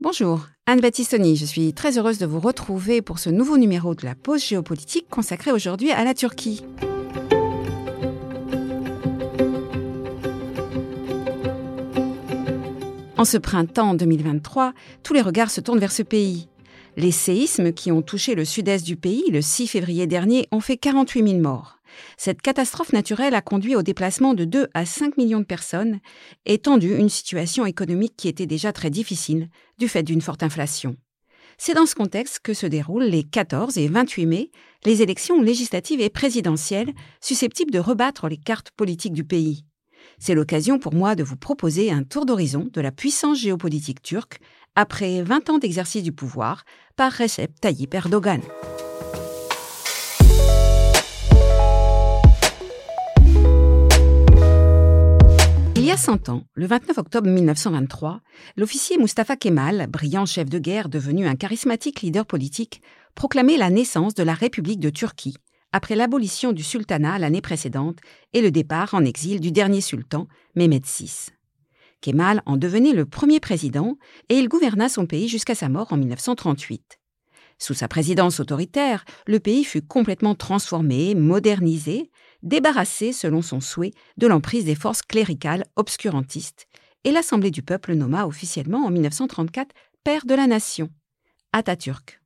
Bonjour, Anne Battistoni, je suis très heureuse de vous retrouver pour ce nouveau numéro de la pause géopolitique consacré aujourd'hui à la Turquie. En ce printemps 2023, tous les regards se tournent vers ce pays. Les séismes qui ont touché le sud-est du pays le 6 février dernier ont fait 48 000 morts. Cette catastrophe naturelle a conduit au déplacement de 2 à 5 millions de personnes et tendu une situation économique qui était déjà très difficile du fait d'une forte inflation. C'est dans ce contexte que se déroulent les 14 et 28 mai les élections législatives et présidentielles susceptibles de rebattre les cartes politiques du pays. C'est l'occasion pour moi de vous proposer un tour d'horizon de la puissance géopolitique turque après 20 ans d'exercice du pouvoir par Recep Tayyip Erdogan. 100 ans, le 29 octobre 1923, l'officier Mustafa Kemal, brillant chef de guerre devenu un charismatique leader politique, proclamait la naissance de la République de Turquie, après l'abolition du sultanat l'année précédente et le départ en exil du dernier sultan, Mehmed VI. Kemal en devenait le premier président et il gouverna son pays jusqu'à sa mort en 1938. Sous sa présidence autoritaire, le pays fut complètement transformé, modernisé, débarrassé, selon son souhait, de l'emprise des forces cléricales obscurantistes, et l'Assemblée du peuple nomma officiellement en 1934 père de la nation, Atatürk.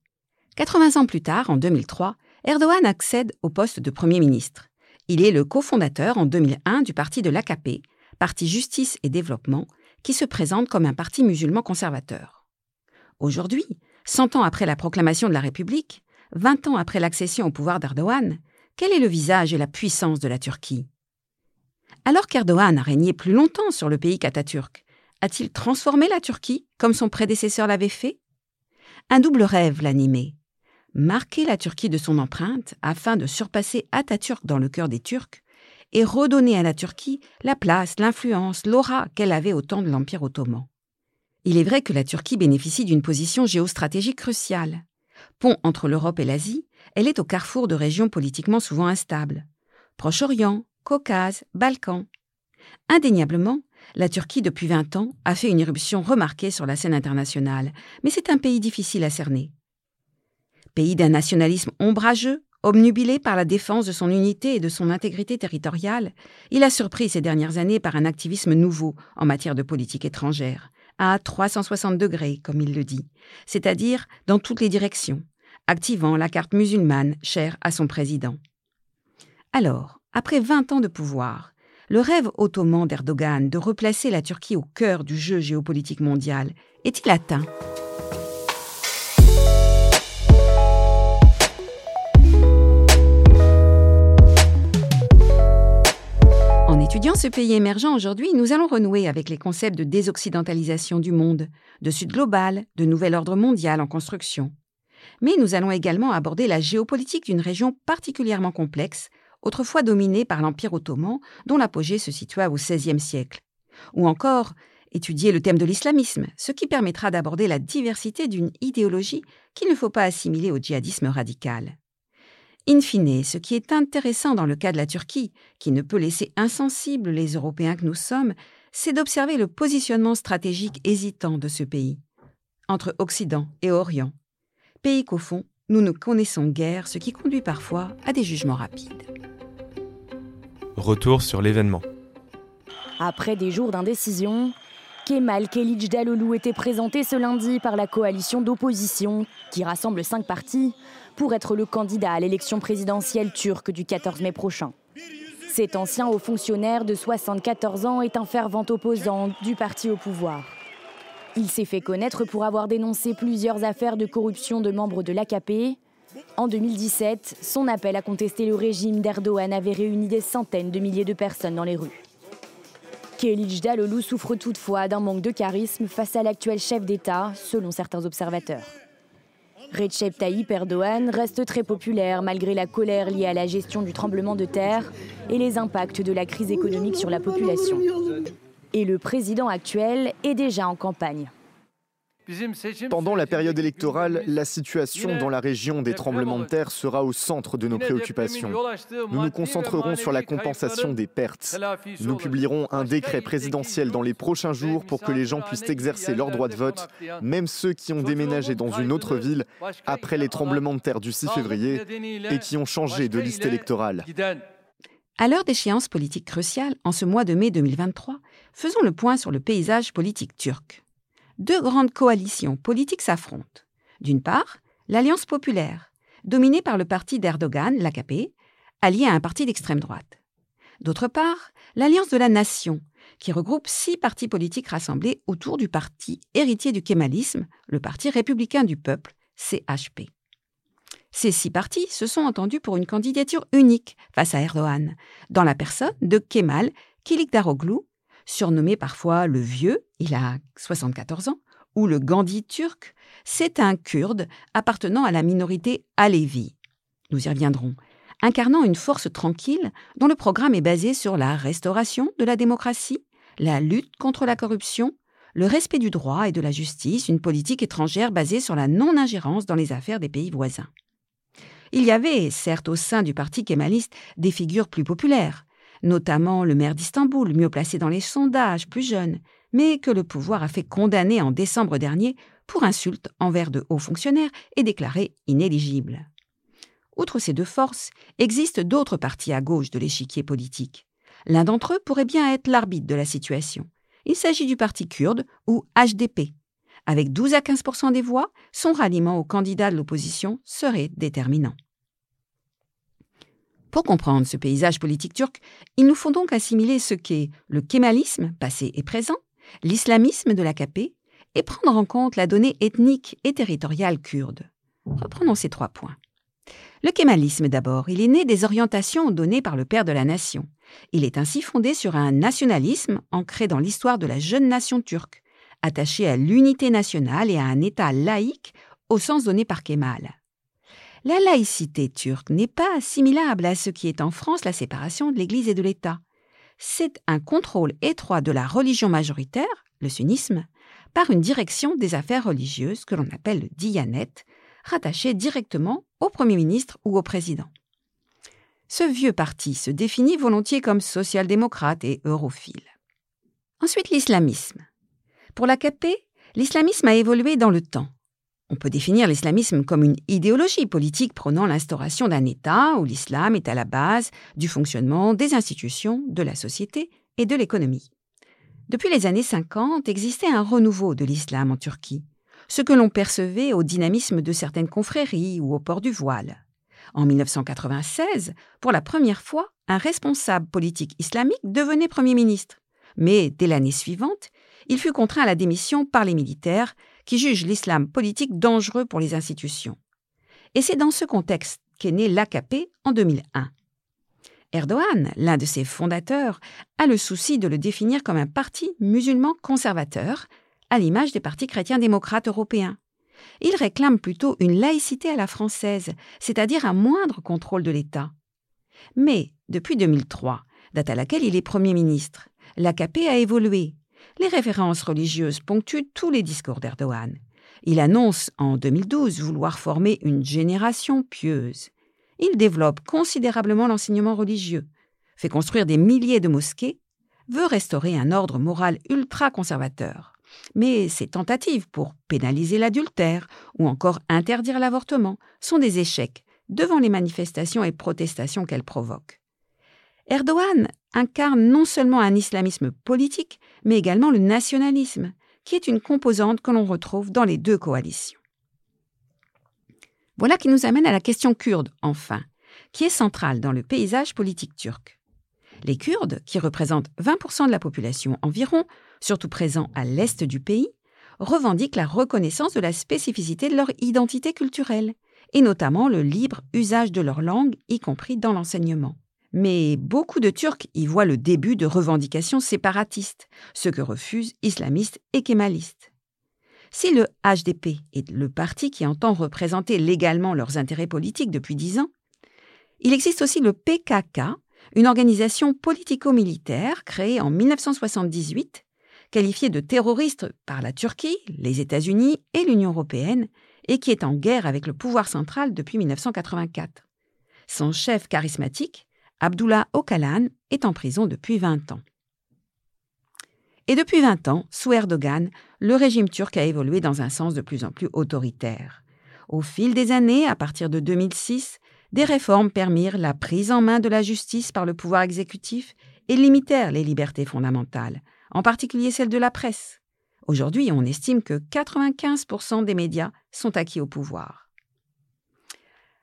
80 ans plus tard, en 2003, Erdogan accède au poste de Premier ministre. Il est le cofondateur en 2001 du parti de l'AKP, Parti Justice et Développement, qui se présente comme un parti musulman conservateur. Aujourd'hui, 100 ans après la proclamation de la République, 20 ans après l'accession au pouvoir d'Erdogan, quel est le visage et la puissance de la Turquie? Alors qu'Erdogan a régné plus longtemps sur le pays qu'Atatürk, a-t-il transformé la Turquie comme son prédécesseur l'avait fait? Un double rêve l'animait. Marquer la Turquie de son empreinte afin de surpasser Atatürk dans le cœur des Turcs et redonner à la Turquie la place, l'influence, l'aura qu'elle avait au temps de l'Empire ottoman. Il est vrai que la Turquie bénéficie d'une position géostratégique cruciale. Pont entre l'Europe et l'Asie, elle est au carrefour de régions politiquement souvent instables. Proche-Orient, Caucase, Balkans. Indéniablement, la Turquie, depuis 20 ans, a fait une éruption remarquée sur la scène internationale, mais c'est un pays difficile à cerner. Pays d'un nationalisme ombrageux, obnubilé par la défense de son unité et de son intégrité territoriale, il a surpris ces dernières années par un activisme nouveau en matière de politique étrangère, à 360 degrés, comme il le dit, c'est-à-dire dans toutes les directions, activant la carte musulmane chère à son président. Alors, après 20 ans de pouvoir, le rêve ottoman d'Erdogan de replacer la Turquie au cœur du jeu géopolitique mondial est-il atteint? En étudiant ce pays émergent aujourd'hui, nous allons renouer avec les concepts de désoccidentalisation du monde, de sud global, de nouvel ordre mondial en construction mais nous allons également aborder la géopolitique d'une région particulièrement complexe, autrefois dominée par l'Empire ottoman, dont l'apogée se situa au XVIe siècle. Ou encore étudier le thème de l'islamisme, ce qui permettra d'aborder la diversité d'une idéologie qu'il ne faut pas assimiler au djihadisme radical. In fine, ce qui est intéressant dans le cas de la Turquie, qui ne peut laisser insensibles les Européens que nous sommes, c'est d'observer le positionnement stratégique hésitant de ce pays, entre Occident et Orient, pays qu'au fond, nous ne connaissons guère, ce qui conduit parfois à des jugements rapides. Retour sur l'événement. Après des jours d'indécision, Kemal Kılıçdaroğlu était présenté ce lundi par la coalition d'opposition, qui rassemble cinq partis, pour être le candidat à l'élection présidentielle turque du 14 mai prochain. Cet ancien haut fonctionnaire de 74 ans est un fervent opposant du parti au pouvoir. Il s'est fait connaître pour avoir dénoncé plusieurs affaires de corruption de membres de l'AKP. En 2017, son appel à contester le régime d'Erdogan avait réuni des centaines de milliers de personnes dans les rues. Kılıçdaroğlu Dalolou souffre toutefois d'un manque de charisme face à l'actuel chef d'État, selon certains observateurs. Recep Tayyip Erdogan reste très populaire malgré la colère liée à la gestion du tremblement de terre et les impacts de la crise économique sur la population et le président actuel est déjà en campagne. Pendant la période électorale, la situation dans la région des tremblements de terre sera au centre de nos préoccupations. Nous nous concentrerons sur la compensation des pertes. Nous publierons un décret présidentiel dans les prochains jours pour que les gens puissent exercer leur droit de vote, même ceux qui ont déménagé dans une autre ville après les tremblements de terre du 6 février et qui ont changé de liste électorale. À l'heure d'échéance politique cruciale, en ce mois de mai 2023, faisons le point sur le paysage politique turc deux grandes coalitions politiques s'affrontent. D'une part, l'Alliance populaire, dominée par le parti d'Erdogan, l'AKP, allié à un parti d'extrême droite. D'autre part, l'Alliance de la Nation, qui regroupe six partis politiques rassemblés autour du parti héritier du kémalisme, le Parti républicain du peuple, CHP. Ces six partis se sont entendus pour une candidature unique face à Erdogan, dans la personne de Kemal Kilikdaroglu, surnommé parfois le Vieux, il a 74 ans, ou le Gandhi turc, c'est un Kurde appartenant à la minorité Alevi. Nous y reviendrons. Incarnant une force tranquille dont le programme est basé sur la restauration de la démocratie, la lutte contre la corruption, le respect du droit et de la justice, une politique étrangère basée sur la non-ingérence dans les affaires des pays voisins. Il y avait, certes, au sein du parti kémaliste, des figures plus populaires, notamment le maire d'Istanbul, mieux placé dans les sondages, plus jeune, mais que le pouvoir a fait condamner en décembre dernier pour insulte envers de hauts fonctionnaires et déclaré inéligible. Outre ces deux forces, existent d'autres partis à gauche de l'échiquier politique. L'un d'entre eux pourrait bien être l'arbitre de la situation. Il s'agit du parti kurde ou HDP. Avec 12 à 15% des voix, son ralliement au candidat de l'opposition serait déterminant. Pour comprendre ce paysage politique turc, il nous faut donc assimiler ce qu'est le kémalisme, passé et présent, l'islamisme de l'AKP, et prendre en compte la donnée ethnique et territoriale kurde. Reprenons ces trois points. Le kémalisme d'abord, il est né des orientations données par le père de la nation. Il est ainsi fondé sur un nationalisme ancré dans l'histoire de la jeune nation turque, attaché à l'unité nationale et à un État laïque au sens donné par Kemal. La laïcité turque n'est pas assimilable à ce qui est en France la séparation de l'Église et de l'État. C'est un contrôle étroit de la religion majoritaire, le sunnisme, par une direction des affaires religieuses que l'on appelle le diyanet, rattachée directement au Premier ministre ou au Président. Ce vieux parti se définit volontiers comme social-démocrate et europhile. Ensuite, l'islamisme. Pour l'AKP, l'islamisme a évolué dans le temps. On peut définir l'islamisme comme une idéologie politique prônant l'instauration d'un État où l'islam est à la base du fonctionnement des institutions, de la société et de l'économie. Depuis les années 50 existait un renouveau de l'islam en Turquie, ce que l'on percevait au dynamisme de certaines confréries ou au port du voile. En 1996, pour la première fois, un responsable politique islamique devenait Premier ministre. Mais dès l'année suivante, il fut contraint à la démission par les militaires qui jugent l'islam politique dangereux pour les institutions. Et c'est dans ce contexte qu'est né l'AKP en 2001. Erdogan, l'un de ses fondateurs, a le souci de le définir comme un parti musulman conservateur, à l'image des partis chrétiens démocrates européens. Il réclame plutôt une laïcité à la française, c'est-à-dire un moindre contrôle de l'État. Mais, depuis 2003, date à laquelle il est Premier ministre, l'AKP a évolué les références religieuses ponctuent tous les discours d'Erdogan. Il annonce en 2012 vouloir former une génération pieuse. Il développe considérablement l'enseignement religieux, fait construire des milliers de mosquées, veut restaurer un ordre moral ultra-conservateur. Mais ses tentatives pour pénaliser l'adultère ou encore interdire l'avortement sont des échecs devant les manifestations et protestations qu'elles provoquent. Erdogan incarne non seulement un islamisme politique, mais également le nationalisme, qui est une composante que l'on retrouve dans les deux coalitions. Voilà qui nous amène à la question kurde, enfin, qui est centrale dans le paysage politique turc. Les Kurdes, qui représentent 20% de la population environ, surtout présents à l'est du pays, revendiquent la reconnaissance de la spécificité de leur identité culturelle, et notamment le libre usage de leur langue, y compris dans l'enseignement. Mais beaucoup de Turcs y voient le début de revendications séparatistes, ce que refusent islamistes et kémalistes. Si le HDP est le parti qui entend représenter légalement leurs intérêts politiques depuis dix ans, il existe aussi le PKK, une organisation politico-militaire créée en 1978 qualifié de terroriste par la Turquie, les États-Unis et l'Union européenne, et qui est en guerre avec le pouvoir central depuis 1984. Son chef charismatique, Abdullah Öcalan, est en prison depuis 20 ans. Et depuis 20 ans, sous Erdogan, le régime turc a évolué dans un sens de plus en plus autoritaire. Au fil des années, à partir de 2006, des réformes permirent la prise en main de la justice par le pouvoir exécutif et limitèrent les libertés fondamentales, en particulier celle de la presse. Aujourd'hui, on estime que 95% des médias sont acquis au pouvoir.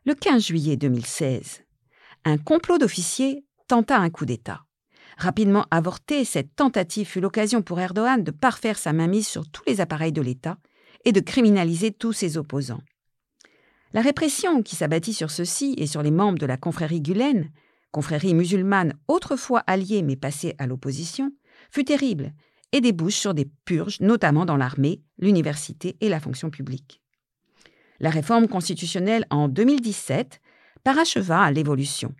Le 15 juillet 2016, un complot d'officiers tenta un coup d'État. Rapidement avorté, cette tentative fut l'occasion pour Erdogan de parfaire sa mainmise sur tous les appareils de l'État et de criminaliser tous ses opposants. La répression qui s'abattit sur ceux-ci et sur les membres de la confrérie Gulen, confrérie musulmane autrefois alliée mais passée à l'opposition, fut terrible et débouche sur des purges, notamment dans l'armée, l'université et la fonction publique. La réforme constitutionnelle en 2017 paracheva l'évolution.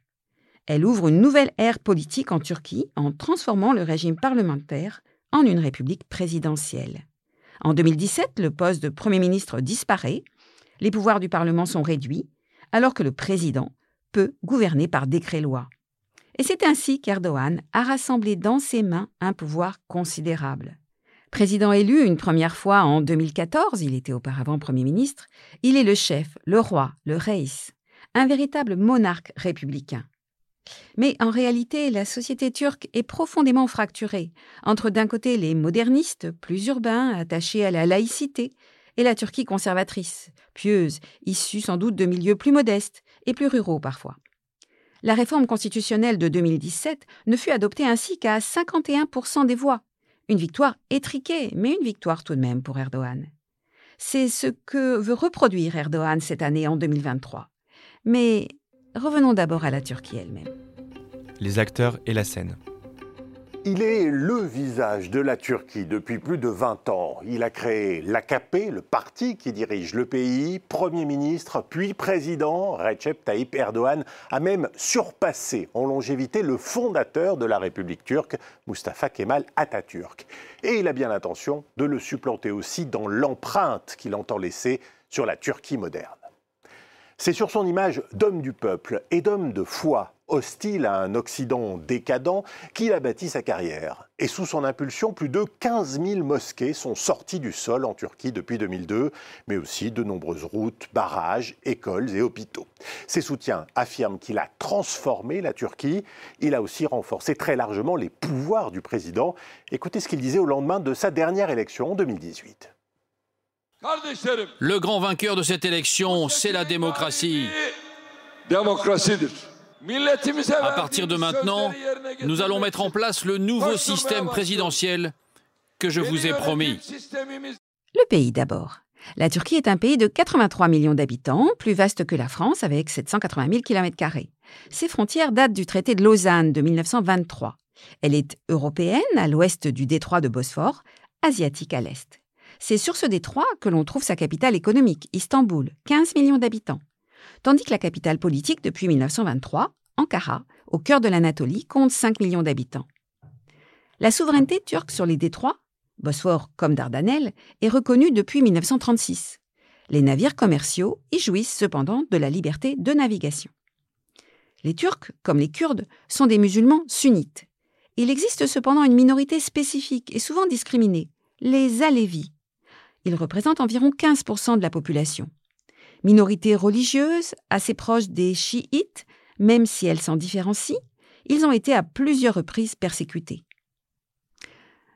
Elle ouvre une nouvelle ère politique en Turquie en transformant le régime parlementaire en une république présidentielle. En 2017, le poste de Premier ministre disparaît, les pouvoirs du Parlement sont réduits, alors que le président peut gouverner par décret-loi. Et c'est ainsi qu'Erdogan a rassemblé dans ses mains un pouvoir considérable. Président élu une première fois en 2014, il était auparavant Premier ministre, il est le chef, le roi, le reis, un véritable monarque républicain. Mais en réalité, la société turque est profondément fracturée entre d'un côté les modernistes, plus urbains, attachés à la laïcité, et la Turquie conservatrice, pieuse, issue sans doute de milieux plus modestes et plus ruraux parfois. La réforme constitutionnelle de 2017 ne fut adoptée ainsi qu'à 51% des voix. Une victoire étriquée, mais une victoire tout de même pour Erdogan. C'est ce que veut reproduire Erdogan cette année en 2023. Mais revenons d'abord à la Turquie elle-même. Les acteurs et la scène. Il est le visage de la Turquie depuis plus de 20 ans. Il a créé l'AKP, le parti qui dirige le pays, Premier ministre, puis président. Recep Tayyip Erdogan a même surpassé en longévité le fondateur de la République turque, Mustafa Kemal Atatürk. Et il a bien l'intention de le supplanter aussi dans l'empreinte qu'il entend laisser sur la Turquie moderne. C'est sur son image d'homme du peuple et d'homme de foi, hostile à un Occident décadent, qu'il a bâti sa carrière. Et sous son impulsion, plus de 15 000 mosquées sont sorties du sol en Turquie depuis 2002, mais aussi de nombreuses routes, barrages, écoles et hôpitaux. Ses soutiens affirment qu'il a transformé la Turquie. Il a aussi renforcé très largement les pouvoirs du président. Écoutez ce qu'il disait au lendemain de sa dernière élection en 2018. Le grand vainqueur de cette élection, c'est la démocratie. À partir de maintenant, nous allons mettre en place le nouveau système présidentiel que je vous ai promis. Le pays d'abord. La Turquie est un pays de 83 millions d'habitants, plus vaste que la France avec 780 000 km. Ses frontières datent du traité de Lausanne de 1923. Elle est européenne à l'ouest du détroit de Bosphore, asiatique à l'est. C'est sur ce détroit que l'on trouve sa capitale économique, Istanbul, 15 millions d'habitants. Tandis que la capitale politique, depuis 1923, Ankara, au cœur de l'Anatolie, compte 5 millions d'habitants. La souveraineté turque sur les détroits, Bosphore comme Dardanelles, est reconnue depuis 1936. Les navires commerciaux y jouissent cependant de la liberté de navigation. Les Turcs, comme les Kurdes, sont des musulmans sunnites. Il existe cependant une minorité spécifique et souvent discriminée, les Alévis, ils représentent environ 15% de la population. Minorité religieuse, assez proche des chiites, même si elles s'en différencient, ils ont été à plusieurs reprises persécutés.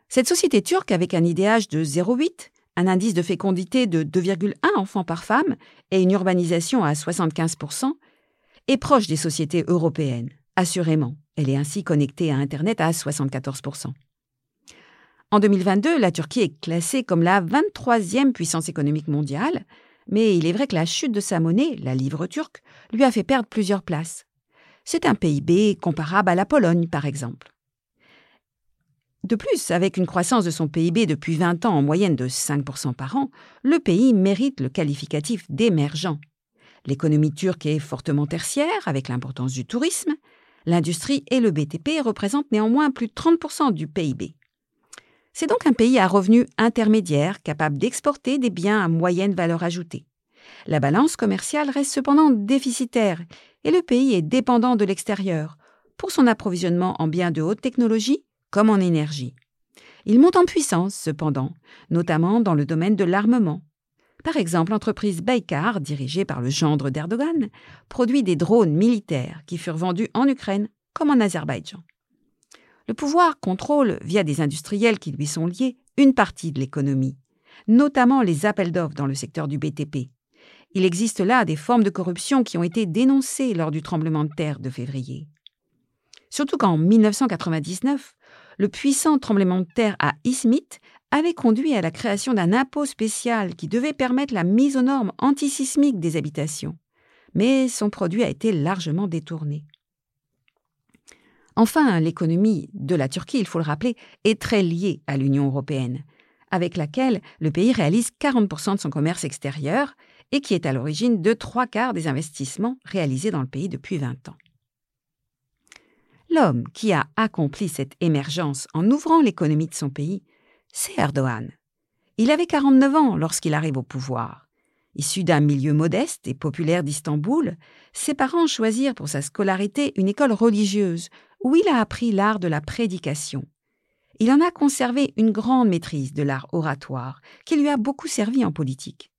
Cette société turque, avec un IDH de 0,8, un indice de fécondité de 2,1 enfants par femme et une urbanisation à 75%, est proche des sociétés européennes, assurément. Elle est ainsi connectée à Internet à 74%. En 2022, la Turquie est classée comme la 23e puissance économique mondiale, mais il est vrai que la chute de sa monnaie, la livre turque, lui a fait perdre plusieurs places. C'est un PIB comparable à la Pologne, par exemple. De plus, avec une croissance de son PIB depuis 20 ans en moyenne de 5% par an, le pays mérite le qualificatif d'émergent. L'économie turque est fortement tertiaire, avec l'importance du tourisme. L'industrie et le BTP représentent néanmoins plus de 30% du PIB. C'est donc un pays à revenus intermédiaires capable d'exporter des biens à moyenne valeur ajoutée. La balance commerciale reste cependant déficitaire et le pays est dépendant de l'extérieur pour son approvisionnement en biens de haute technologie comme en énergie. Il monte en puissance cependant, notamment dans le domaine de l'armement. Par exemple, l'entreprise Baykar, dirigée par le gendre d'Erdogan, produit des drones militaires qui furent vendus en Ukraine comme en Azerbaïdjan. Le pouvoir contrôle, via des industriels qui lui sont liés, une partie de l'économie, notamment les appels d'offres dans le secteur du BTP. Il existe là des formes de corruption qui ont été dénoncées lors du tremblement de terre de février. Surtout qu'en 1999, le puissant tremblement de terre à Izmit avait conduit à la création d'un impôt spécial qui devait permettre la mise aux normes antisismiques des habitations. Mais son produit a été largement détourné. Enfin, l'économie de la Turquie, il faut le rappeler, est très liée à l'Union européenne, avec laquelle le pays réalise 40% de son commerce extérieur et qui est à l'origine de trois quarts des investissements réalisés dans le pays depuis 20 ans. L'homme qui a accompli cette émergence en ouvrant l'économie de son pays, c'est Erdogan. Il avait 49 ans lorsqu'il arrive au pouvoir. Issu d'un milieu modeste et populaire d'Istanbul, ses parents choisirent pour sa scolarité une école religieuse où il a appris l'art de la prédication. Il en a conservé une grande maîtrise de l'art oratoire, qui lui a beaucoup servi en politique.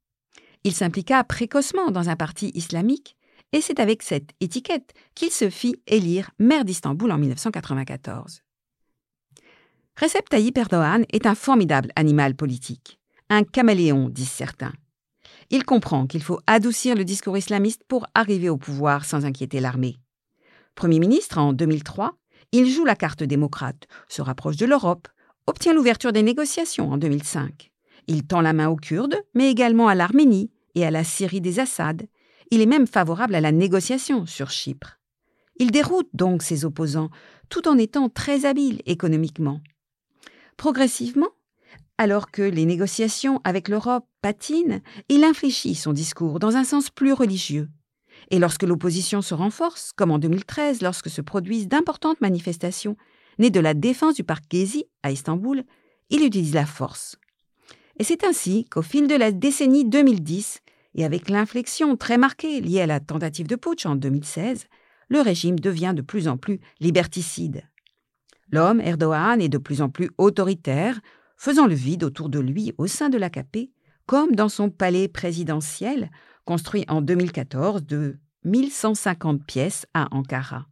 Il s'impliqua précocement dans un parti islamique, et c'est avec cette étiquette qu'il se fit élire maire d'Istanbul en 1994. Recep Tayyip Erdogan est un formidable animal politique, un caméléon, disent certains. Il comprend qu'il faut adoucir le discours islamiste pour arriver au pouvoir sans inquiéter l'armée. Premier ministre en 2003, il joue la carte démocrate, se rapproche de l'Europe, obtient l'ouverture des négociations en 2005. Il tend la main aux Kurdes, mais également à l'Arménie et à la Syrie des Assad. Il est même favorable à la négociation sur Chypre. Il déroute donc ses opposants, tout en étant très habile économiquement. Progressivement, alors que les négociations avec l'Europe patinent, il infléchit son discours dans un sens plus religieux. Et lorsque l'opposition se renforce, comme en 2013 lorsque se produisent d'importantes manifestations nées de la défense du parc Gezi à Istanbul, il utilise la force. Et c'est ainsi qu'au fil de la décennie 2010, et avec l'inflexion très marquée liée à la tentative de putsch en 2016, le régime devient de plus en plus liberticide. L'homme, Erdogan, est de plus en plus autoritaire, faisant le vide autour de lui au sein de l'AKP, comme dans son palais présidentiel, construit en 2014 de 1150 pièces à Ankara.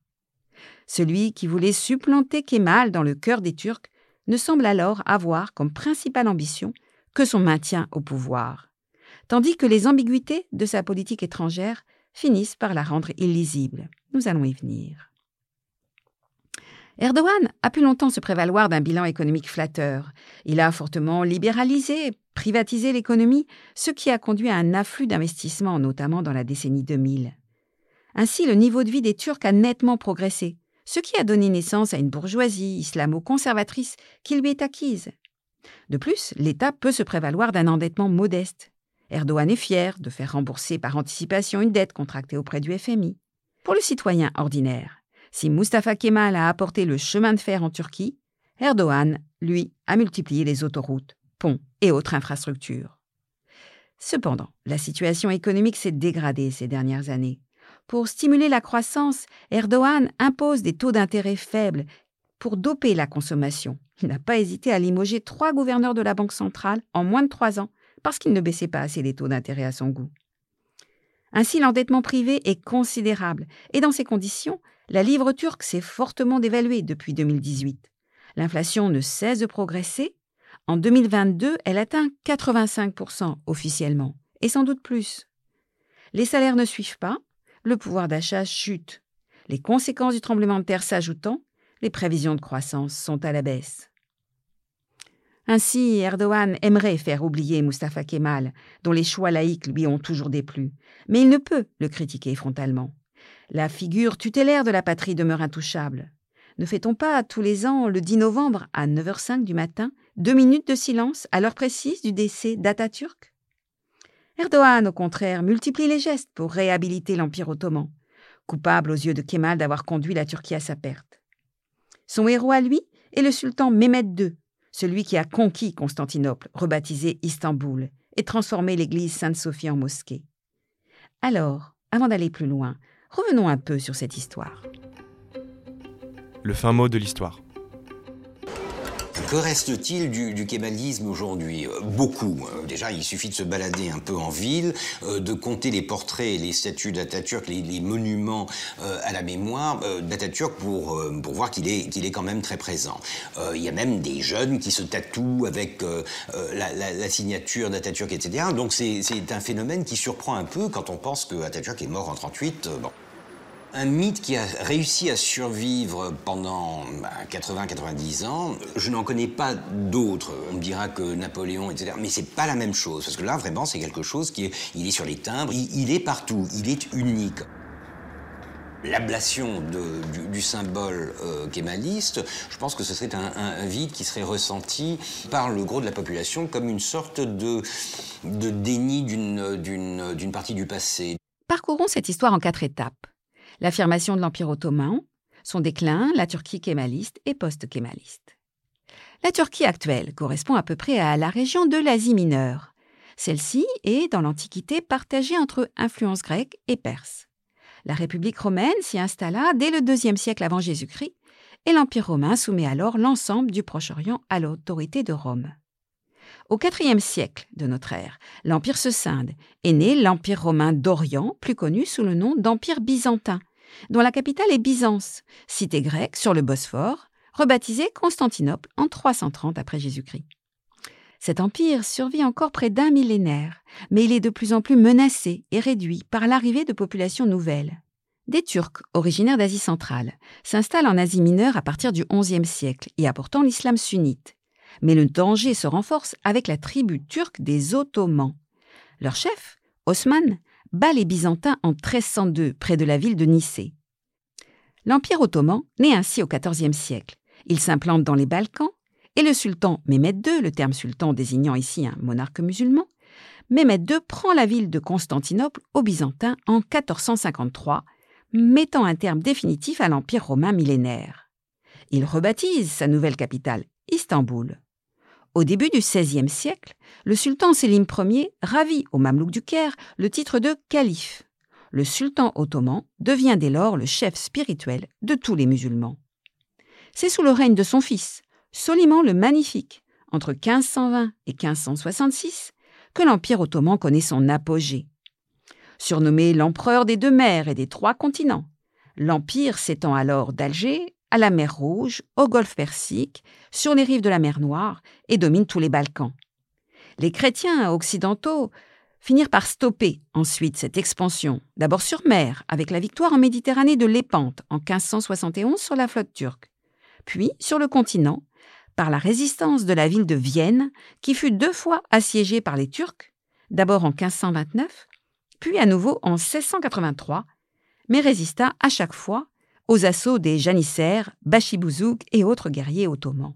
Celui qui voulait supplanter Kemal dans le cœur des Turcs ne semble alors avoir comme principale ambition que son maintien au pouvoir, tandis que les ambiguïtés de sa politique étrangère finissent par la rendre illisible. Nous allons y venir. Erdogan a pu longtemps se prévaloir d'un bilan économique flatteur. Il a fortement libéralisé, privatisé l'économie, ce qui a conduit à un afflux d'investissements, notamment dans la décennie 2000. Ainsi, le niveau de vie des Turcs a nettement progressé, ce qui a donné naissance à une bourgeoisie islamo-conservatrice qui lui est acquise. De plus, l'État peut se prévaloir d'un endettement modeste. Erdogan est fier de faire rembourser par anticipation une dette contractée auprès du FMI. Pour le citoyen ordinaire, si Mustafa Kemal a apporté le chemin de fer en Turquie, Erdogan, lui, a multiplié les autoroutes, ponts et autres infrastructures. Cependant, la situation économique s'est dégradée ces dernières années. Pour stimuler la croissance, Erdogan impose des taux d'intérêt faibles pour doper la consommation. Il n'a pas hésité à limoger trois gouverneurs de la Banque centrale en moins de trois ans parce qu'il ne baissait pas assez les taux d'intérêt à son goût. Ainsi, l'endettement privé est considérable, et dans ces conditions, la livre turque s'est fortement dévaluée depuis 2018. L'inflation ne cesse de progresser. En 2022, elle atteint 85% officiellement, et sans doute plus. Les salaires ne suivent pas, le pouvoir d'achat chute. Les conséquences du tremblement de terre s'ajoutant, les prévisions de croissance sont à la baisse. Ainsi, Erdogan aimerait faire oublier Mustafa Kemal, dont les choix laïques lui ont toujours déplu, mais il ne peut le critiquer frontalement. La figure tutélaire de la patrie demeure intouchable. Ne fait-on pas tous les ans, le 10 novembre, à 9h05 du matin, deux minutes de silence à l'heure précise du décès d'Atatürk Erdogan, au contraire, multiplie les gestes pour réhabiliter l'Empire ottoman, coupable aux yeux de Kemal d'avoir conduit la Turquie à sa perte. Son héros à lui est le sultan Mehmed II, celui qui a conquis Constantinople, rebaptisé Istanbul, et transformé l'église Sainte-Sophie en mosquée. Alors, avant d'aller plus loin, revenons un peu sur cette histoire. Le fin mot de l'histoire. Que reste-t-il du, kémalisme aujourd'hui? Euh, Beaucoup. Euh, déjà, il suffit de se balader un peu en ville, euh, de compter les portraits, les statues d'Atatürk, les, monuments à la mémoire d'Atatürk pour, pour voir qu'il est, qu'il est quand même très présent. Il y a même des jeunes qui se tatouent avec la, signature d'Atatürk, etc. Donc c'est un phénomène qui surprend un peu quand on pense que Atatürk est mort en 38. Bon. Un mythe qui a réussi à survivre pendant 80-90 bah, ans, je n'en connais pas d'autres. On me dira que Napoléon, etc. Mais c'est pas la même chose. Parce que là, vraiment, c'est quelque chose qui est, il est sur les timbres, il, est partout, il est unique. L'ablation du, symbole euh, kémaliste, je pense que ce serait un, vide qui serait ressenti par le gros de la population comme une sorte de, de déni d'une partie du passé. Parcourons cette histoire en quatre étapes l'affirmation de l'Empire ottoman, son déclin, la Turquie kémaliste et post-kémaliste. La Turquie actuelle correspond à peu près à la région de l'Asie mineure. Celle-ci est, dans l'Antiquité, partagée entre influence grecque et perse. La République romaine s'y installa dès le IIe siècle avant Jésus-Christ, et l'Empire romain soumet alors l'ensemble du Proche-Orient à l'autorité de Rome. Au IVe siècle de notre ère, l'Empire se scinde et naît l'Empire romain d'Orient, plus connu sous le nom d'Empire byzantin, dont la capitale est Byzance, cité grecque sur le Bosphore, rebaptisée Constantinople en 330 après Jésus-Christ. Cet empire survit encore près d'un millénaire, mais il est de plus en plus menacé et réduit par l'arrivée de populations nouvelles. Des Turcs, originaires d'Asie centrale, s'installent en Asie mineure à partir du XIe siècle et apportant l'islam sunnite. Mais le danger se renforce avec la tribu turque des Ottomans. Leur chef, Osman, bat les Byzantins en 1302 près de la ville de Nicée. L'Empire ottoman naît ainsi au XIVe siècle. Il s'implante dans les Balkans et le sultan Mehmed II, le terme sultan désignant ici un monarque musulman, Mehmed II prend la ville de Constantinople aux Byzantins en 1453, mettant un terme définitif à l'Empire romain millénaire. Il rebaptise sa nouvelle capitale, Istanbul. Au début du XVIe siècle, le sultan Sélim Ier ravit au Mamelouk du Caire le titre de calife. Le sultan ottoman devient dès lors le chef spirituel de tous les musulmans. C'est sous le règne de son fils, Soliman le Magnifique, entre 1520 et 1566, que l'Empire ottoman connaît son apogée. Surnommé l'empereur des deux mers et des trois continents, l'Empire s'étend alors d'Alger à la mer Rouge, au golfe Persique, sur les rives de la mer Noire et domine tous les Balkans. Les chrétiens occidentaux finirent par stopper ensuite cette expansion, d'abord sur mer, avec la victoire en Méditerranée de Lépante en 1571 sur la flotte turque, puis sur le continent, par la résistance de la ville de Vienne, qui fut deux fois assiégée par les Turcs, d'abord en 1529, puis à nouveau en 1683, mais résista à chaque fois aux assauts des janissaires, Bachibouzouk et autres guerriers ottomans.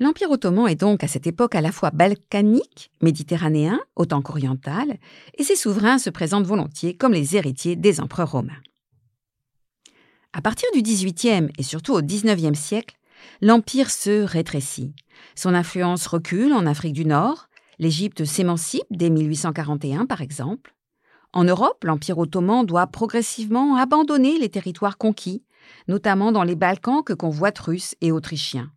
L'Empire ottoman est donc à cette époque à la fois balkanique, méditerranéen, autant qu'oriental, et ses souverains se présentent volontiers comme les héritiers des empereurs romains. À partir du XVIIIe et surtout au XIXe siècle, l'Empire se rétrécit. Son influence recule en Afrique du Nord, l'Égypte s'émancipe dès 1841 par exemple, en Europe, l'Empire ottoman doit progressivement abandonner les territoires conquis, notamment dans les Balkans que convoitent Russes et Autrichiens.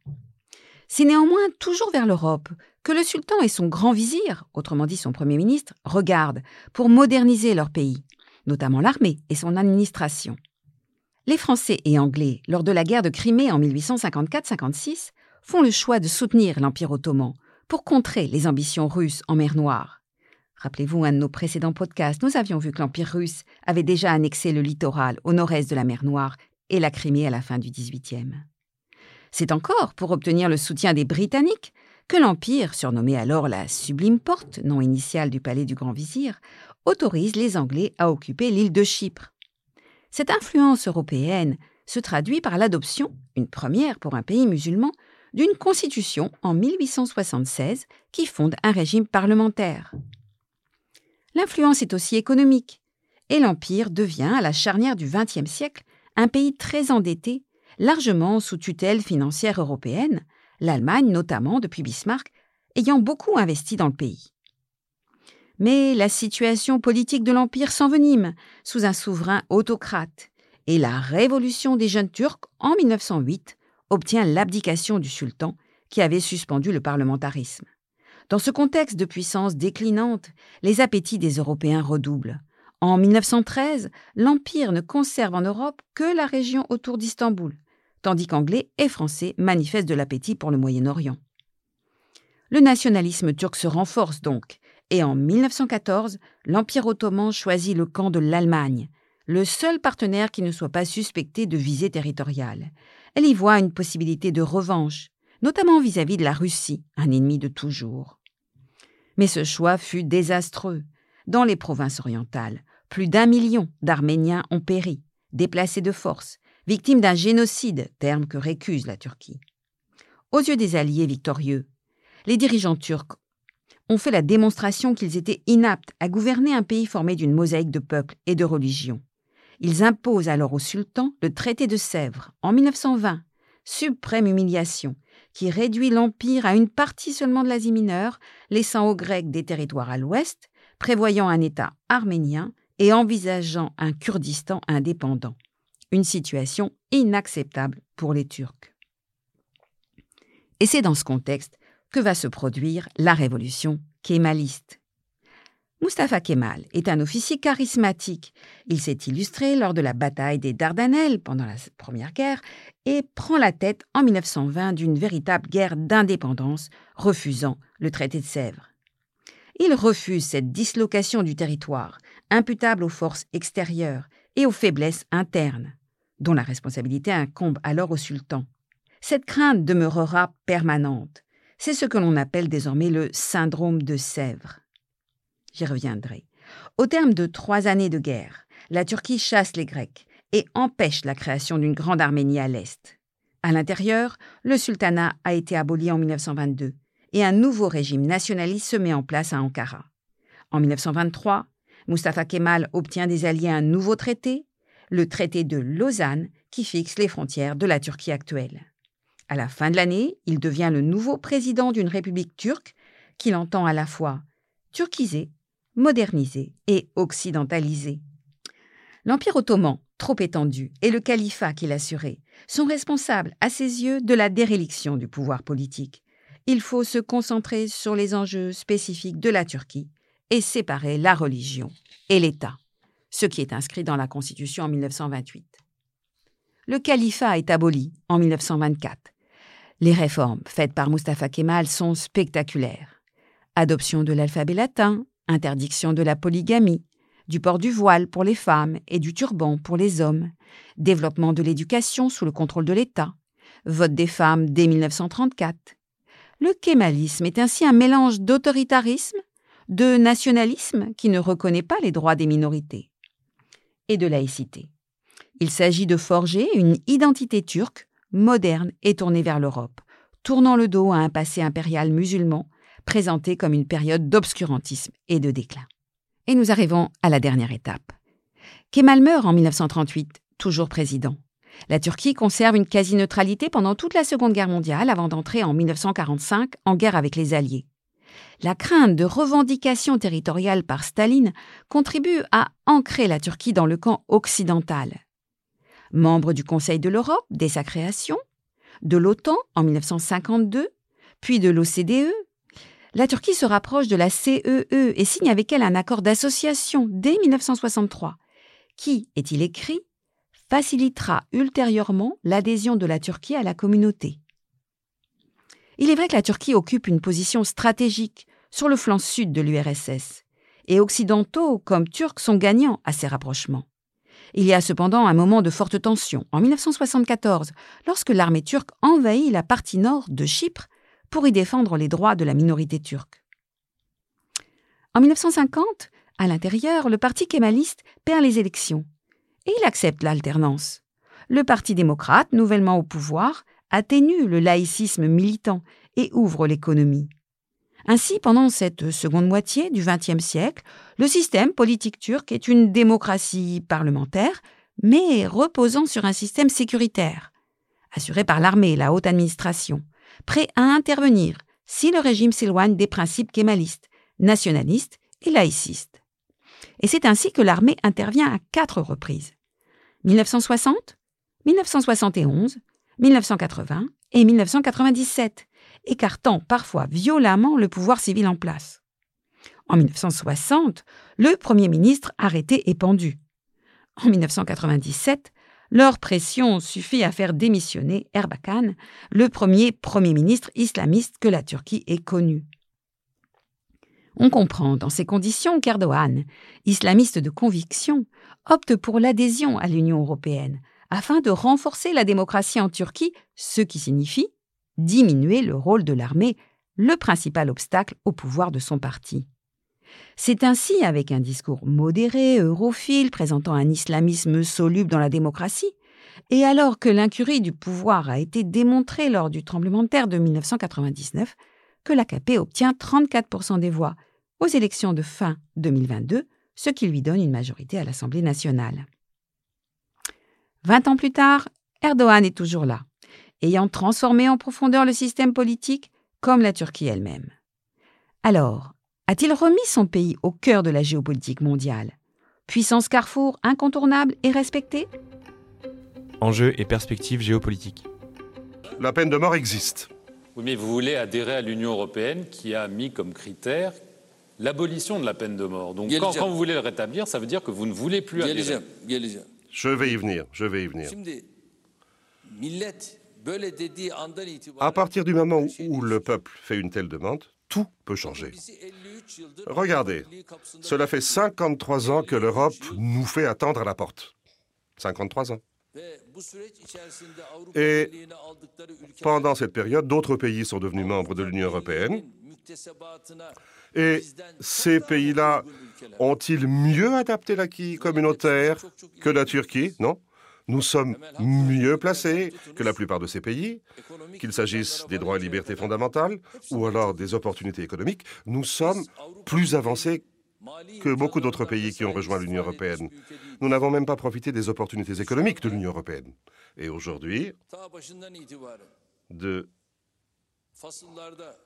C'est néanmoins toujours vers l'Europe que le sultan et son grand vizir, autrement dit son premier ministre, regardent pour moderniser leur pays, notamment l'armée et son administration. Les Français et Anglais, lors de la guerre de Crimée en 1854-56, font le choix de soutenir l'Empire ottoman pour contrer les ambitions russes en mer Noire. Rappelez-vous un de nos précédents podcasts, nous avions vu que l'Empire russe avait déjà annexé le littoral au nord-est de la mer Noire et la Crimée à la fin du XVIIIe. C'est encore pour obtenir le soutien des Britanniques que l'Empire, surnommé alors la Sublime Porte, nom initial du palais du Grand Vizir, autorise les Anglais à occuper l'île de Chypre. Cette influence européenne se traduit par l'adoption, une première pour un pays musulman, d'une constitution en 1876 qui fonde un régime parlementaire. L'influence est aussi économique, et l'Empire devient, à la charnière du XXe siècle, un pays très endetté, largement sous tutelle financière européenne, l'Allemagne notamment depuis Bismarck ayant beaucoup investi dans le pays. Mais la situation politique de l'Empire s'envenime sous un souverain autocrate et la révolution des jeunes Turcs en 1908 obtient l'abdication du sultan qui avait suspendu le parlementarisme. Dans ce contexte de puissance déclinante, les appétits des Européens redoublent. En 1913, l'Empire ne conserve en Europe que la région autour d'Istanbul, tandis qu'Anglais et Français manifestent de l'appétit pour le Moyen-Orient. Le nationalisme turc se renforce donc, et en 1914, l'Empire ottoman choisit le camp de l'Allemagne, le seul partenaire qui ne soit pas suspecté de visée territoriale. Elle y voit une possibilité de revanche, notamment vis-à-vis de la Russie, un ennemi de toujours. Mais ce choix fut désastreux. Dans les provinces orientales, plus d'un million d'Arméniens ont péri, déplacés de force, victimes d'un génocide, terme que récuse la Turquie. Aux yeux des alliés victorieux, les dirigeants turcs ont fait la démonstration qu'ils étaient inaptes à gouverner un pays formé d'une mosaïque de peuples et de religions. Ils imposent alors au sultan le traité de Sèvres en 1920, suprême humiliation, qui réduit l'Empire à une partie seulement de l'Asie mineure, laissant aux Grecs des territoires à l'ouest, prévoyant un État arménien et envisageant un Kurdistan indépendant. Une situation inacceptable pour les Turcs. Et c'est dans ce contexte que va se produire la révolution kémaliste. Mustafa Kemal est un officier charismatique. Il s'est illustré lors de la bataille des Dardanelles pendant la Première Guerre et prend la tête en 1920 d'une véritable guerre d'indépendance, refusant le traité de Sèvres. Il refuse cette dislocation du territoire, imputable aux forces extérieures et aux faiblesses internes, dont la responsabilité incombe alors au sultan. Cette crainte demeurera permanente. C'est ce que l'on appelle désormais le syndrome de Sèvres. J'y reviendrai. Au terme de trois années de guerre, la Turquie chasse les Grecs et empêche la création d'une grande Arménie à l'est. À l'intérieur, le sultanat a été aboli en 1922 et un nouveau régime nationaliste se met en place à Ankara. En 1923, Mustafa Kemal obtient des alliés un nouveau traité, le traité de Lausanne, qui fixe les frontières de la Turquie actuelle. À la fin de l'année, il devient le nouveau président d'une république turque qu'il entend à la fois turquiser modernisé et occidentalisé. L'Empire ottoman, trop étendu, et le califat qu'il assurait sont responsables, à ses yeux, de la déréliction du pouvoir politique. Il faut se concentrer sur les enjeux spécifiques de la Turquie et séparer la religion et l'État, ce qui est inscrit dans la Constitution en 1928. Le califat est aboli en 1924. Les réformes faites par Mustafa Kemal sont spectaculaires. Adoption de l'alphabet latin, interdiction de la polygamie, du port du voile pour les femmes et du turban pour les hommes, développement de l'éducation sous le contrôle de l'État, vote des femmes dès 1934. Le kémalisme est ainsi un mélange d'autoritarisme, de nationalisme qui ne reconnaît pas les droits des minorités, et de laïcité. Il s'agit de forger une identité turque, moderne et tournée vers l'Europe, tournant le dos à un passé impérial musulman présentée comme une période d'obscurantisme et de déclin. Et nous arrivons à la dernière étape. Kemal meurt en 1938, toujours président. La Turquie conserve une quasi-neutralité pendant toute la Seconde Guerre mondiale avant d'entrer en 1945 en guerre avec les Alliés. La crainte de revendication territoriale par Staline contribue à ancrer la Turquie dans le camp occidental. Membre du Conseil de l'Europe dès sa création, de l'OTAN en 1952, puis de l'OCDE la Turquie se rapproche de la CEE e et signe avec elle un accord d'association dès 1963, qui, est-il écrit, facilitera ultérieurement l'adhésion de la Turquie à la communauté. Il est vrai que la Turquie occupe une position stratégique sur le flanc sud de l'URSS, et occidentaux comme turcs sont gagnants à ces rapprochements. Il y a cependant un moment de forte tension en 1974, lorsque l'armée turque envahit la partie nord de Chypre pour y défendre les droits de la minorité turque. En 1950, à l'intérieur, le parti kémaliste perd les élections et il accepte l'alternance. Le Parti démocrate, nouvellement au pouvoir, atténue le laïcisme militant et ouvre l'économie. Ainsi, pendant cette seconde moitié du XXe siècle, le système politique turc est une démocratie parlementaire, mais reposant sur un système sécuritaire, assuré par l'armée et la haute administration, prêt à intervenir si le régime s'éloigne des principes kémalistes, nationalistes et laïcistes. Et c'est ainsi que l'armée intervient à quatre reprises. 1960, 1971, 1980 et 1997, écartant parfois violemment le pouvoir civil en place. En 1960, le Premier ministre arrêté et pendu. En 1997, leur pression suffit à faire démissionner Erbakan, le premier Premier ministre islamiste que la Turquie ait connu. On comprend dans ces conditions qu'Erdogan, islamiste de conviction, opte pour l'adhésion à l'Union européenne afin de renforcer la démocratie en Turquie, ce qui signifie diminuer le rôle de l'armée, le principal obstacle au pouvoir de son parti. C'est ainsi, avec un discours modéré, europhile, présentant un islamisme soluble dans la démocratie, et alors que l'incurie du pouvoir a été démontrée lors du tremblement de terre de 1999, que l'AKP obtient 34% des voix aux élections de fin 2022, ce qui lui donne une majorité à l'Assemblée nationale. Vingt ans plus tard, Erdogan est toujours là, ayant transformé en profondeur le système politique comme la Turquie elle-même. Alors, a-t-il remis son pays au cœur de la géopolitique mondiale? Puissance carrefour incontournable et respectée? Enjeux et perspectives géopolitiques. La peine de mort existe. Oui, mais vous voulez adhérer à l'Union européenne qui a mis comme critère l'abolition de la peine de mort. Donc quand, quand, vous voulez le rétablir, ça veut dire que vous ne voulez plus adhérer. Je vais y venir, je vais y venir. À partir du moment où le peuple fait une telle demande, tout peut changer. Regardez, cela fait 53 ans que l'Europe nous fait attendre à la porte. 53 ans. Et pendant cette période, d'autres pays sont devenus membres de l'Union européenne. Et ces pays-là ont-ils mieux adapté l'acquis communautaire que la Turquie? Non. Nous sommes mieux placés que la plupart de ces pays, qu'il s'agisse des droits et libertés fondamentales ou alors des opportunités économiques. Nous sommes plus avancés que beaucoup d'autres pays qui ont rejoint l'Union européenne. Nous n'avons même pas profité des opportunités économiques de l'Union européenne. Et aujourd'hui, de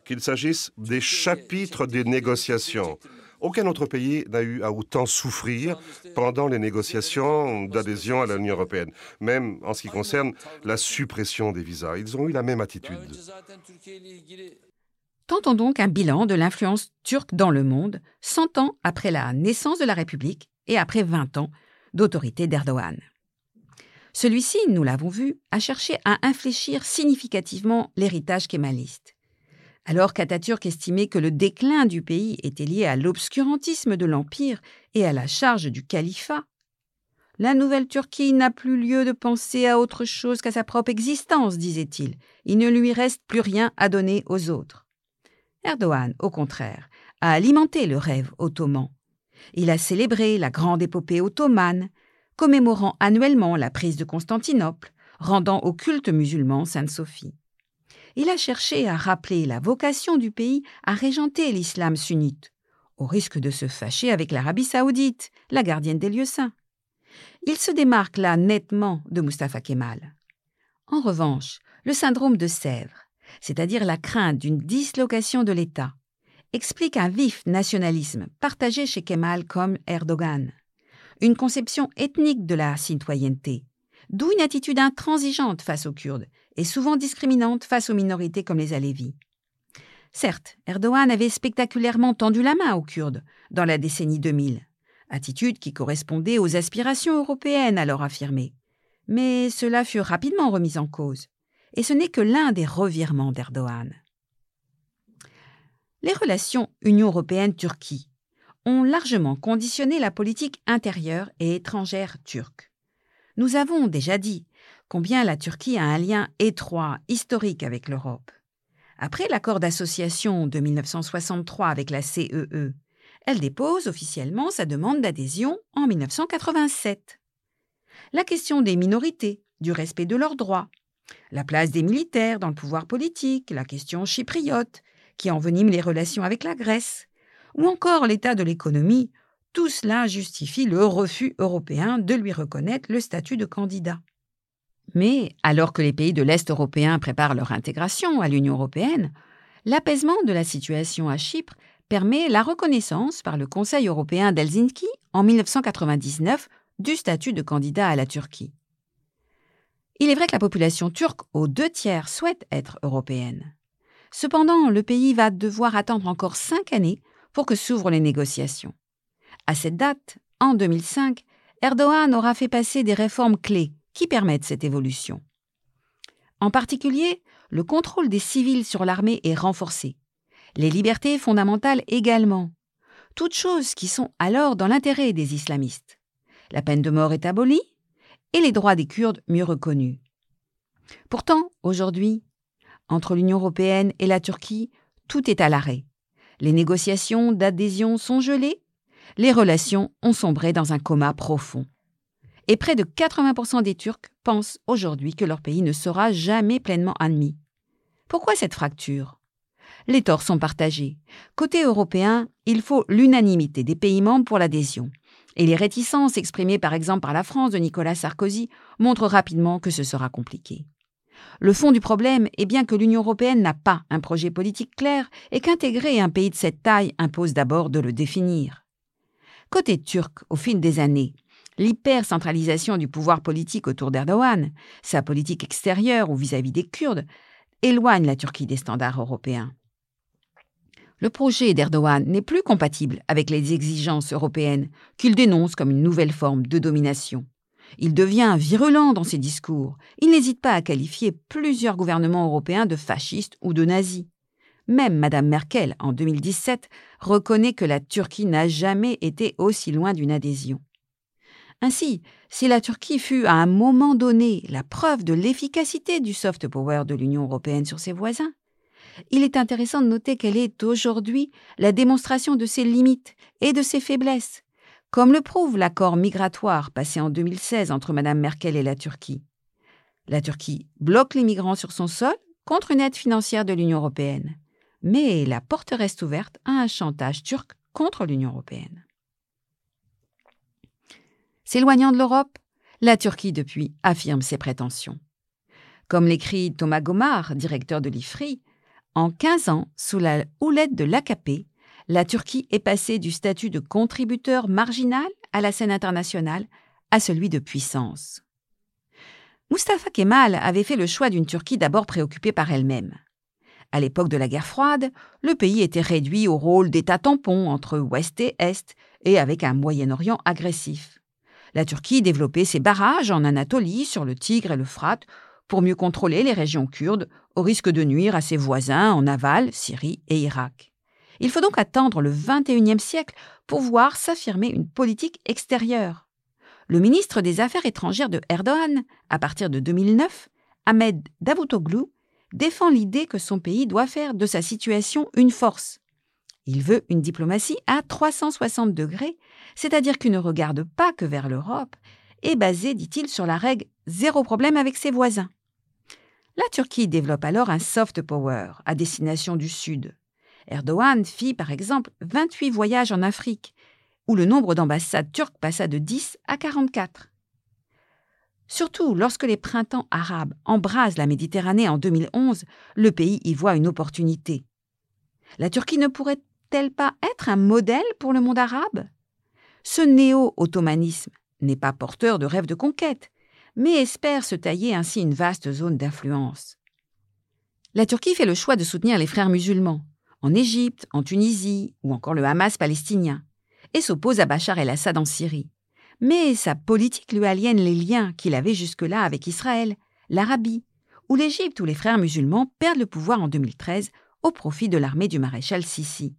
qu'il s'agisse des chapitres des négociations. Aucun autre pays n'a eu à autant souffrir pendant les négociations d'adhésion à l'Union européenne, même en ce qui concerne la suppression des visas. Ils ont eu la même attitude. Tentons donc un bilan de l'influence turque dans le monde, 100 ans après la naissance de la République et après 20 ans d'autorité d'Erdogan. Celui-ci, nous l'avons vu, a cherché à infléchir significativement l'héritage kémaliste. Alors qu'Atatürk estimait que le déclin du pays était lié à l'obscurantisme de l'Empire et à la charge du califat, la nouvelle Turquie n'a plus lieu de penser à autre chose qu'à sa propre existence, disait-il. Il ne lui reste plus rien à donner aux autres. Erdogan, au contraire, a alimenté le rêve ottoman. Il a célébré la grande épopée ottomane, commémorant annuellement la prise de Constantinople, rendant au culte musulman Sainte Sophie. Il a cherché à rappeler la vocation du pays à régenter l'islam sunnite, au risque de se fâcher avec l'Arabie saoudite, la gardienne des lieux saints. Il se démarque là nettement de Mustafa Kemal. En revanche, le syndrome de Sèvres, c'est-à-dire la crainte d'une dislocation de l'État, explique un vif nationalisme partagé chez Kemal comme Erdogan une conception ethnique de la citoyenneté, d'où une attitude intransigeante face aux Kurdes et souvent discriminante face aux minorités comme les Alévis. Certes, Erdogan avait spectaculairement tendu la main aux Kurdes dans la décennie 2000, attitude qui correspondait aux aspirations européennes alors affirmées. Mais cela fut rapidement remis en cause, et ce n'est que l'un des revirements d'Erdogan. Les relations Union européenne-Turquie ont largement conditionné la politique intérieure et étrangère turque. Nous avons déjà dit combien la Turquie a un lien étroit, historique avec l'Europe. Après l'accord d'association de 1963 avec la CEE, e, elle dépose officiellement sa demande d'adhésion en 1987. La question des minorités, du respect de leurs droits, la place des militaires dans le pouvoir politique, la question chypriote, qui envenime les relations avec la Grèce, ou encore l'état de l'économie, tout cela justifie le refus européen de lui reconnaître le statut de candidat. Mais alors que les pays de l'Est européen préparent leur intégration à l'Union européenne, l'apaisement de la situation à Chypre permet la reconnaissance par le Conseil européen d'Helsinki en 1999 du statut de candidat à la Turquie. Il est vrai que la population turque aux deux tiers souhaite être européenne. Cependant, le pays va devoir attendre encore cinq années pour que s'ouvrent les négociations. À cette date, en 2005, Erdogan aura fait passer des réformes clés qui permettent cette évolution. En particulier, le contrôle des civils sur l'armée est renforcé, les libertés fondamentales également, toutes choses qui sont alors dans l'intérêt des islamistes. La peine de mort est abolie et les droits des Kurdes mieux reconnus. Pourtant, aujourd'hui, entre l'Union européenne et la Turquie, tout est à l'arrêt. Les négociations d'adhésion sont gelées, les relations ont sombré dans un coma profond et près de 80% des Turcs pensent aujourd'hui que leur pays ne sera jamais pleinement admis. Pourquoi cette fracture? Les torts sont partagés. Côté européen, il faut l'unanimité des pays membres pour l'adhésion. Et les réticences exprimées par exemple par la France de Nicolas Sarkozy montrent rapidement que ce sera compliqué. Le fond du problème est bien que l'Union européenne n'a pas un projet politique clair et qu'intégrer un pays de cette taille impose d'abord de le définir. Côté turc, au fil des années, l'hypercentralisation du pouvoir politique autour d'Erdogan, sa politique extérieure ou vis-à-vis des Kurdes, éloigne la Turquie des standards européens. Le projet d'Erdogan n'est plus compatible avec les exigences européennes qu'il dénonce comme une nouvelle forme de domination. Il devient virulent dans ses discours. Il n'hésite pas à qualifier plusieurs gouvernements européens de fascistes ou de nazis. Même Mme Merkel, en 2017, reconnaît que la Turquie n'a jamais été aussi loin d'une adhésion. Ainsi, si la Turquie fut à un moment donné la preuve de l'efficacité du soft power de l'Union européenne sur ses voisins, il est intéressant de noter qu'elle est aujourd'hui la démonstration de ses limites et de ses faiblesses, comme le prouve l'accord migratoire passé en 2016 entre Mme Merkel et la Turquie. La Turquie bloque les migrants sur son sol contre une aide financière de l'Union européenne, mais la porte reste ouverte à un chantage turc contre l'Union européenne. S'éloignant de l'Europe, la Turquie depuis affirme ses prétentions. Comme l'écrit Thomas Gomar, directeur de l'IFRI, en 15 ans, sous la houlette de l'AKP, la Turquie est passée du statut de contributeur marginal à la scène internationale à celui de puissance. Mustafa Kemal avait fait le choix d'une Turquie d'abord préoccupée par elle-même. À l'époque de la guerre froide, le pays était réduit au rôle d'État tampon entre Ouest et Est et avec un Moyen-Orient agressif. La Turquie développait ses barrages en Anatolie, sur le Tigre et l'Euphrate, pour mieux contrôler les régions kurdes, au risque de nuire à ses voisins en aval, Syrie et Irak. Il faut donc attendre le XXIe siècle pour voir s'affirmer une politique extérieure. Le ministre des Affaires étrangères de Erdogan, à partir de 2009, Ahmed Davutoglu, défend l'idée que son pays doit faire de sa situation une force. Il veut une diplomatie à 360 degrés, c'est-à-dire qu'il ne regarde pas que vers l'Europe, et basée, dit-il, sur la règle zéro problème avec ses voisins. La Turquie développe alors un soft power à destination du Sud. Erdogan fit par exemple 28 voyages en Afrique, où le nombre d'ambassades turques passa de 10 à 44. Surtout lorsque les printemps arabes embrasent la Méditerranée en 2011, le pays y voit une opportunité. La Turquie ne pourrait elle pas être un modèle pour le monde arabe? Ce néo-ottomanisme n'est pas porteur de rêves de conquête, mais espère se tailler ainsi une vaste zone d'influence. La Turquie fait le choix de soutenir les frères musulmans, en Égypte, en Tunisie ou encore le Hamas palestinien, et s'oppose à Bachar el-Assad en Syrie. Mais sa politique lui aliène les liens qu'il avait jusque-là avec Israël, l'Arabie, ou l'Égypte où les frères musulmans perdent le pouvoir en 2013 au profit de l'armée du maréchal Sissi.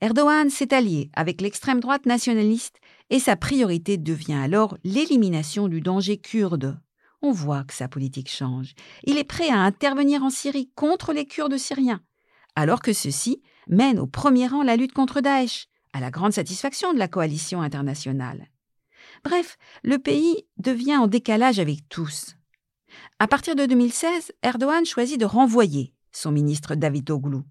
Erdogan s'est allié avec l'extrême droite nationaliste et sa priorité devient alors l'élimination du danger kurde. On voit que sa politique change. Il est prêt à intervenir en Syrie contre les Kurdes syriens, alors que ceux-ci mènent au premier rang la lutte contre Daesh, à la grande satisfaction de la coalition internationale. Bref, le pays devient en décalage avec tous. À partir de 2016, Erdogan choisit de renvoyer son ministre David Oglou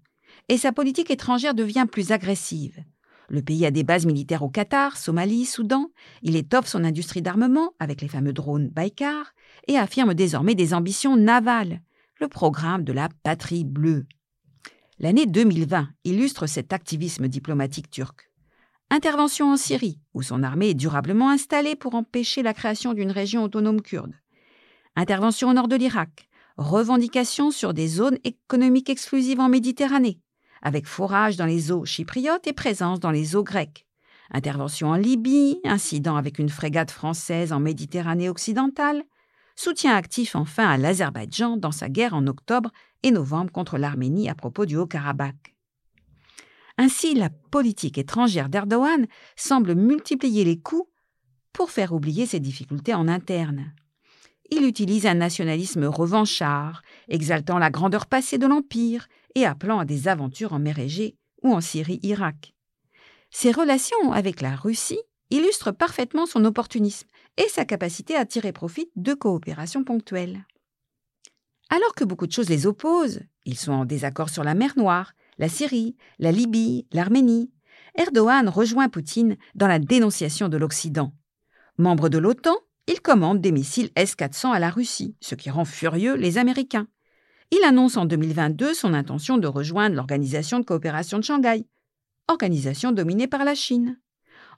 et sa politique étrangère devient plus agressive. Le pays a des bases militaires au Qatar, Somalie, Soudan. Il étoffe son industrie d'armement avec les fameux drones Baykar et affirme désormais des ambitions navales, le programme de la patrie bleue. L'année 2020 illustre cet activisme diplomatique turc. Intervention en Syrie, où son armée est durablement installée pour empêcher la création d'une région autonome kurde. Intervention au nord de l'Irak. Revendication sur des zones économiques exclusives en Méditerranée, avec forage dans les eaux chypriotes et présence dans les eaux grecques. Intervention en Libye, incident avec une frégate française en Méditerranée occidentale. Soutien actif enfin à l'Azerbaïdjan dans sa guerre en octobre et novembre contre l'Arménie à propos du Haut-Karabakh. Ainsi, la politique étrangère d'Erdogan semble multiplier les coups pour faire oublier ses difficultés en interne. Il utilise un nationalisme revanchard, exaltant la grandeur passée de l'Empire et appelant à des aventures en mer Égée ou en Syrie-Irak. Ses relations avec la Russie illustrent parfaitement son opportunisme et sa capacité à tirer profit de coopérations ponctuelles. Alors que beaucoup de choses les opposent, ils sont en désaccord sur la mer Noire, la Syrie, la Libye, l'Arménie, Erdogan rejoint Poutine dans la dénonciation de l'Occident. Membre de l'OTAN, il commande des missiles S-400 à la Russie, ce qui rend furieux les Américains. Il annonce en 2022 son intention de rejoindre l'Organisation de coopération de Shanghai, organisation dominée par la Chine.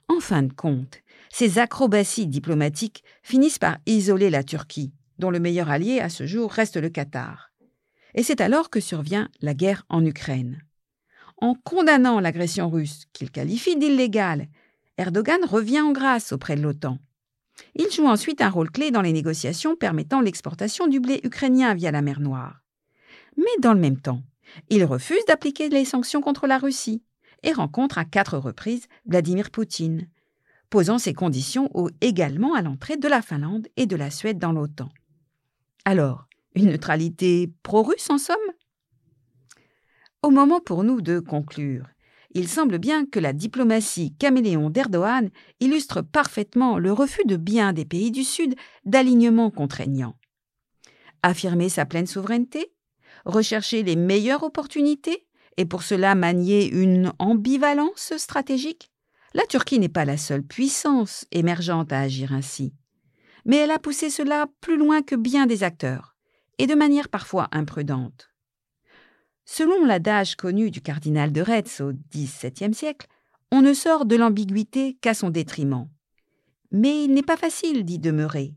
En fin de compte, ces acrobaties diplomatiques finissent par isoler la Turquie, dont le meilleur allié à ce jour reste le Qatar. Et c'est alors que survient la guerre en Ukraine. En condamnant l'agression russe, qu'il qualifie d'illégale, Erdogan revient en grâce auprès de l'OTAN. Il joue ensuite un rôle clé dans les négociations permettant l'exportation du blé ukrainien via la mer Noire. Mais dans le même temps, il refuse d'appliquer les sanctions contre la Russie et rencontre à quatre reprises Vladimir Poutine, posant ses conditions également à l'entrée de la Finlande et de la Suède dans l'OTAN. Alors, une neutralité pro-russe en somme? Au moment pour nous de conclure, il semble bien que la diplomatie caméléon d'Erdogan illustre parfaitement le refus de bien des pays du Sud d'alignement contraignant. Affirmer sa pleine souveraineté, rechercher les meilleures opportunités et pour cela manier une ambivalence stratégique? La Turquie n'est pas la seule puissance émergente à agir ainsi. Mais elle a poussé cela plus loin que bien des acteurs, et de manière parfois imprudente. Selon l'adage connu du cardinal de Retz au XVIIe siècle, on ne sort de l'ambiguïté qu'à son détriment. Mais il n'est pas facile d'y demeurer.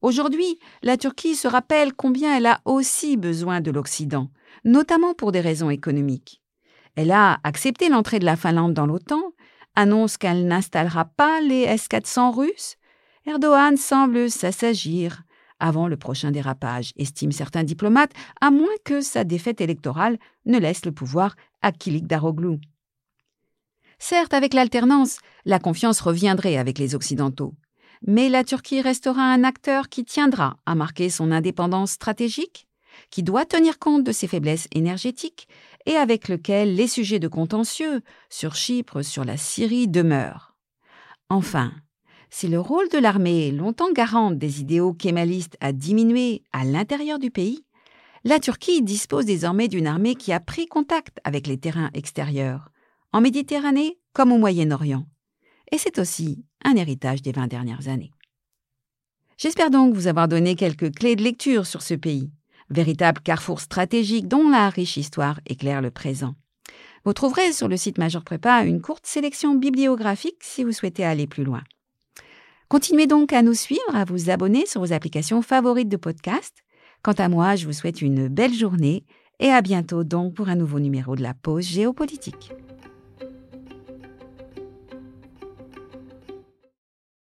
Aujourd'hui, la Turquie se rappelle combien elle a aussi besoin de l'Occident, notamment pour des raisons économiques. Elle a accepté l'entrée de la Finlande dans l'OTAN, annonce qu'elle n'installera pas les S-400 russes. Erdogan semble s'assagir avant le prochain dérapage, estiment certains diplomates, à moins que sa défaite électorale ne laisse le pouvoir à Kilik Daroglu. Certes, avec l'alternance, la confiance reviendrait avec les Occidentaux mais la Turquie restera un acteur qui tiendra à marquer son indépendance stratégique, qui doit tenir compte de ses faiblesses énergétiques et avec lequel les sujets de contentieux sur Chypre, sur la Syrie demeurent. Enfin, si le rôle de l'armée, longtemps garante des idéaux kémalistes, a diminué à l'intérieur du pays, la Turquie dispose désormais d'une armée qui a pris contact avec les terrains extérieurs, en Méditerranée comme au Moyen-Orient. Et c'est aussi un héritage des 20 dernières années. J'espère donc vous avoir donné quelques clés de lecture sur ce pays, véritable carrefour stratégique dont la riche histoire éclaire le présent. Vous trouverez sur le site Major Prépa une courte sélection bibliographique si vous souhaitez aller plus loin. Continuez donc à nous suivre, à vous abonner sur vos applications favorites de podcast. Quant à moi, je vous souhaite une belle journée et à bientôt donc pour un nouveau numéro de la pause géopolitique.